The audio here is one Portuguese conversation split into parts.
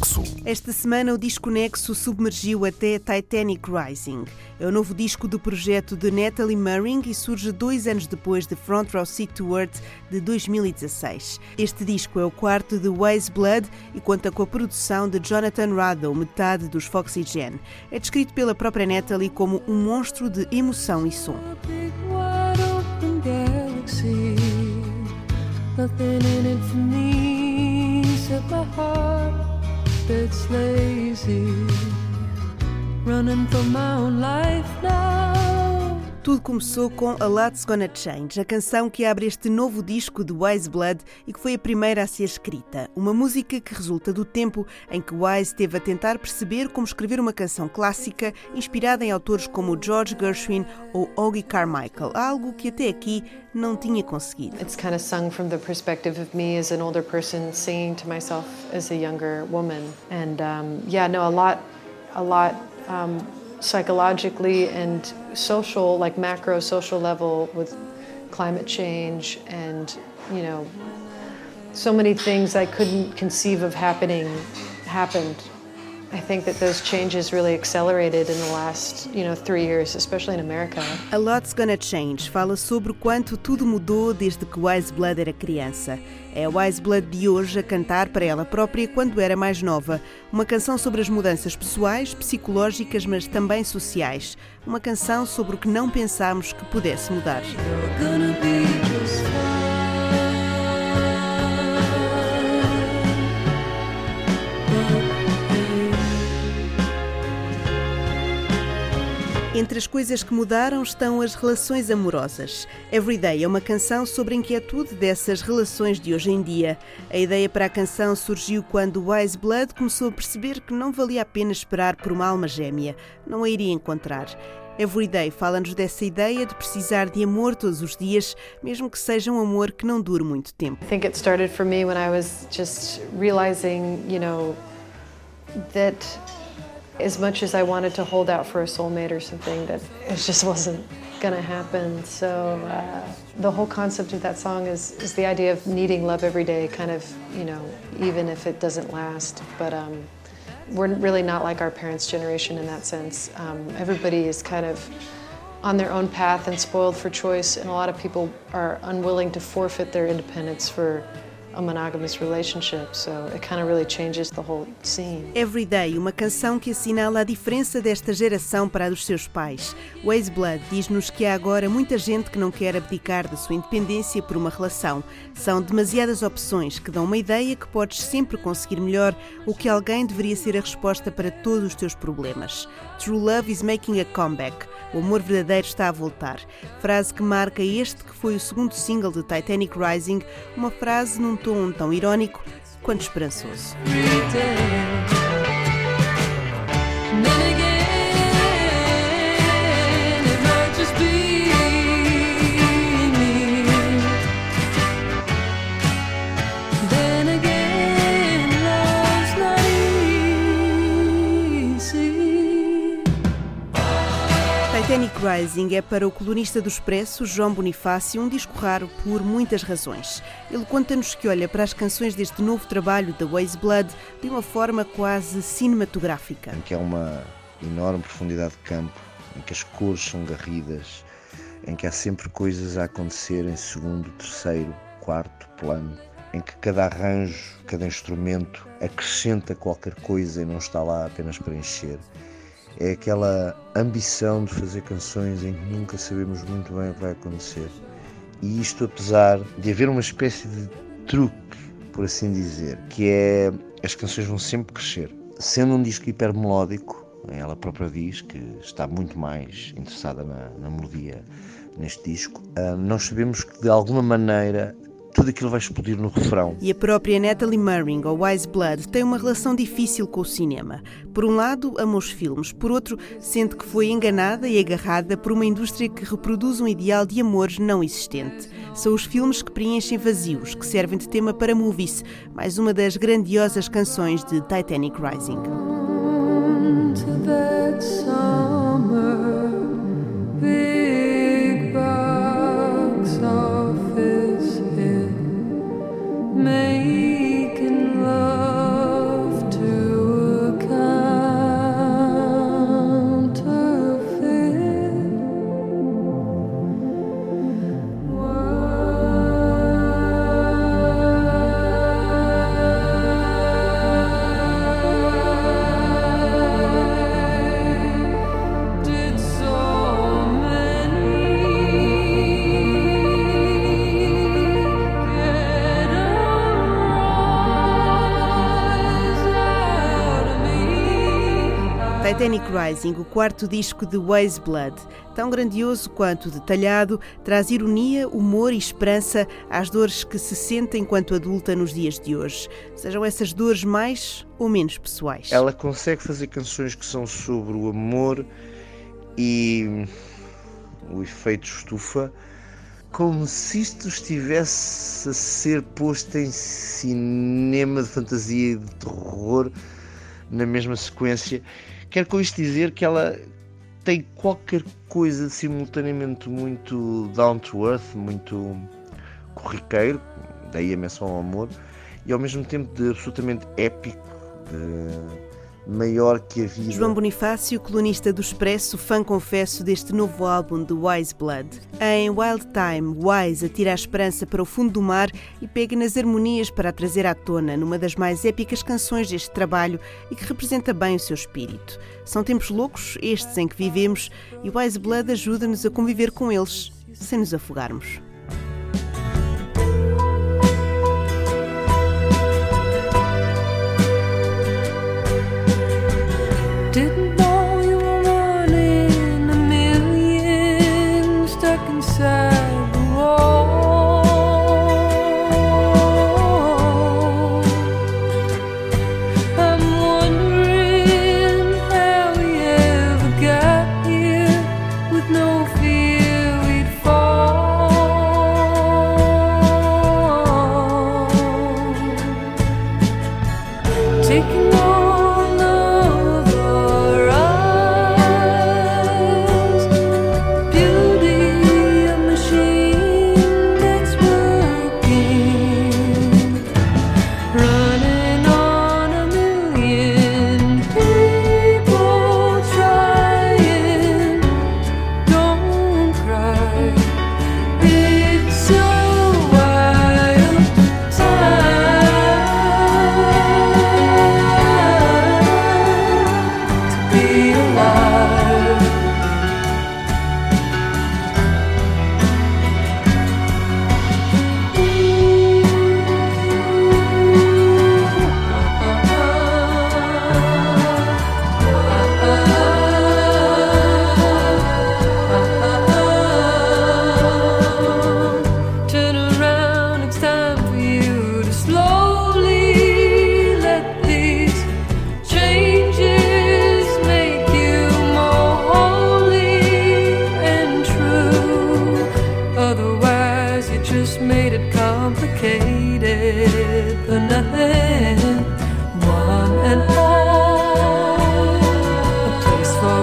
Nexo. Esta semana o disco Nexo submergiu até Titanic Rising. É o novo disco do projeto de Natalie Merring e surge dois anos depois de Front Row Seat to Earth de 2016. Este disco é o quarto de Wise Blood e conta com a produção de Jonathan Rado, metade dos Foxy Gen. É descrito pela própria Natalie como um monstro de emoção e som. Nothing in it for me except my heart that's lazy, running for my own life now. Tudo começou com A Lot's Gonna Change, a canção que abre este novo disco de Wise Blood e que foi a primeira a ser escrita. Uma música que resulta do tempo em que Wise teve a tentar perceber como escrever uma canção clássica inspirada em autores como George Gershwin ou Augie Carmichael, algo que até aqui não tinha conseguido. It's kind of sung from the perspective of me as an older person singing to myself as a younger woman. And um, yeah, no, a lot, a lot um, psychologically and social, like macro social level with climate change and, you know, so many things I couldn't conceive of happening happened I think that those changes really accelerated in the last, you know, three years, especially in America. A Lot's Gonna Change fala sobre o quanto tudo mudou desde que Wise Blood era criança. É a Wise Blood de hoje a cantar para ela própria quando era mais nova. Uma canção sobre as mudanças pessoais, psicológicas, mas também sociais. Uma canção sobre o que não pensámos que pudesse mudar. Entre as coisas que mudaram estão as relações amorosas. Everyday é uma canção sobre a inquietude dessas relações de hoje em dia. A ideia para a canção surgiu quando Wise Blood começou a perceber que não valia a pena esperar por uma alma gêmea. Não a iria encontrar. Everyday fala-nos dessa ideia de precisar de amor todos os dias, mesmo que seja um amor que não dure muito tempo. I think it started for me when I was just realizing, you know, that as much as I wanted to hold out for a soulmate or something, that it just wasn't to happen. So uh, the whole concept of that song is, is the idea of needing love every day, kind of, you know, even if it doesn't last. But um, we're really not like our parents' generation in that sense. Um, everybody is kind of on their own path and spoiled for choice, and a lot of people are unwilling to forfeit their independence for a monogamous relationship, so it kind of really changes the whole scene. Everyday, uma canção que assinala a diferença desta geração para a dos seus pais. Waze Blood diz-nos que há agora muita gente que não quer abdicar da sua independência por uma relação. São demasiadas opções que dão uma ideia que podes sempre conseguir melhor ou que alguém deveria ser a resposta para todos os teus problemas. True Love is making a comeback. O amor verdadeiro está a voltar. Frase que marca este que foi o segundo single de Titanic Rising, uma frase num tom tão irónico quanto esperançoso. Rising é para o colunista do Expresso, João Bonifácio, um disco raro por muitas razões. Ele conta-nos que olha para as canções deste novo trabalho da Waze Blood de uma forma quase cinematográfica. Em que há uma enorme profundidade de campo, em que as cores são garridas, em que há sempre coisas a acontecer em segundo, terceiro, quarto plano, em que cada arranjo, cada instrumento acrescenta qualquer coisa e não está lá apenas para encher é aquela ambição de fazer canções em que nunca sabemos muito bem o que vai acontecer. E isto apesar de haver uma espécie de truque, por assim dizer, que é as canções vão sempre crescer. Sendo um disco hipermelódico, ela própria diz que está muito mais interessada na, na melodia neste disco, ah, nós sabemos que de alguma maneira tudo aquilo vai explodir no refrão. E a própria Natalie Merring, ou Wise Blood, tem uma relação difícil com o cinema. Por um lado, ama os filmes, por outro, sente que foi enganada e agarrada por uma indústria que reproduz um ideal de amor não existente. São os filmes que preenchem vazios, que servem de tema para Movies, mais uma das grandiosas canções de Titanic Rising. Titanic Rising, o quarto disco de Waze Blood. Tão grandioso quanto detalhado, traz ironia, humor e esperança às dores que se sentem enquanto adulta nos dias de hoje. Sejam essas dores mais ou menos pessoais. Ela consegue fazer canções que são sobre o amor e o efeito estufa, como se isto estivesse a ser posto em cinema de fantasia e de terror na mesma sequência. Quero com isto dizer que ela tem qualquer coisa simultaneamente muito down to earth, muito corriqueiro, daí a menção ao amor, e ao mesmo tempo de absolutamente épico, de maior que a vida. João Bonifácio, colunista do Expresso, fã confesso deste novo álbum de Wise Blood. Em Wild Time, Wise atira a esperança para o fundo do mar e pega nas harmonias para a trazer à tona numa das mais épicas canções deste trabalho e que representa bem o seu espírito. São tempos loucos, estes em que vivemos, e Wise Blood ajuda-nos a conviver com eles, sem nos afogarmos.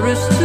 Be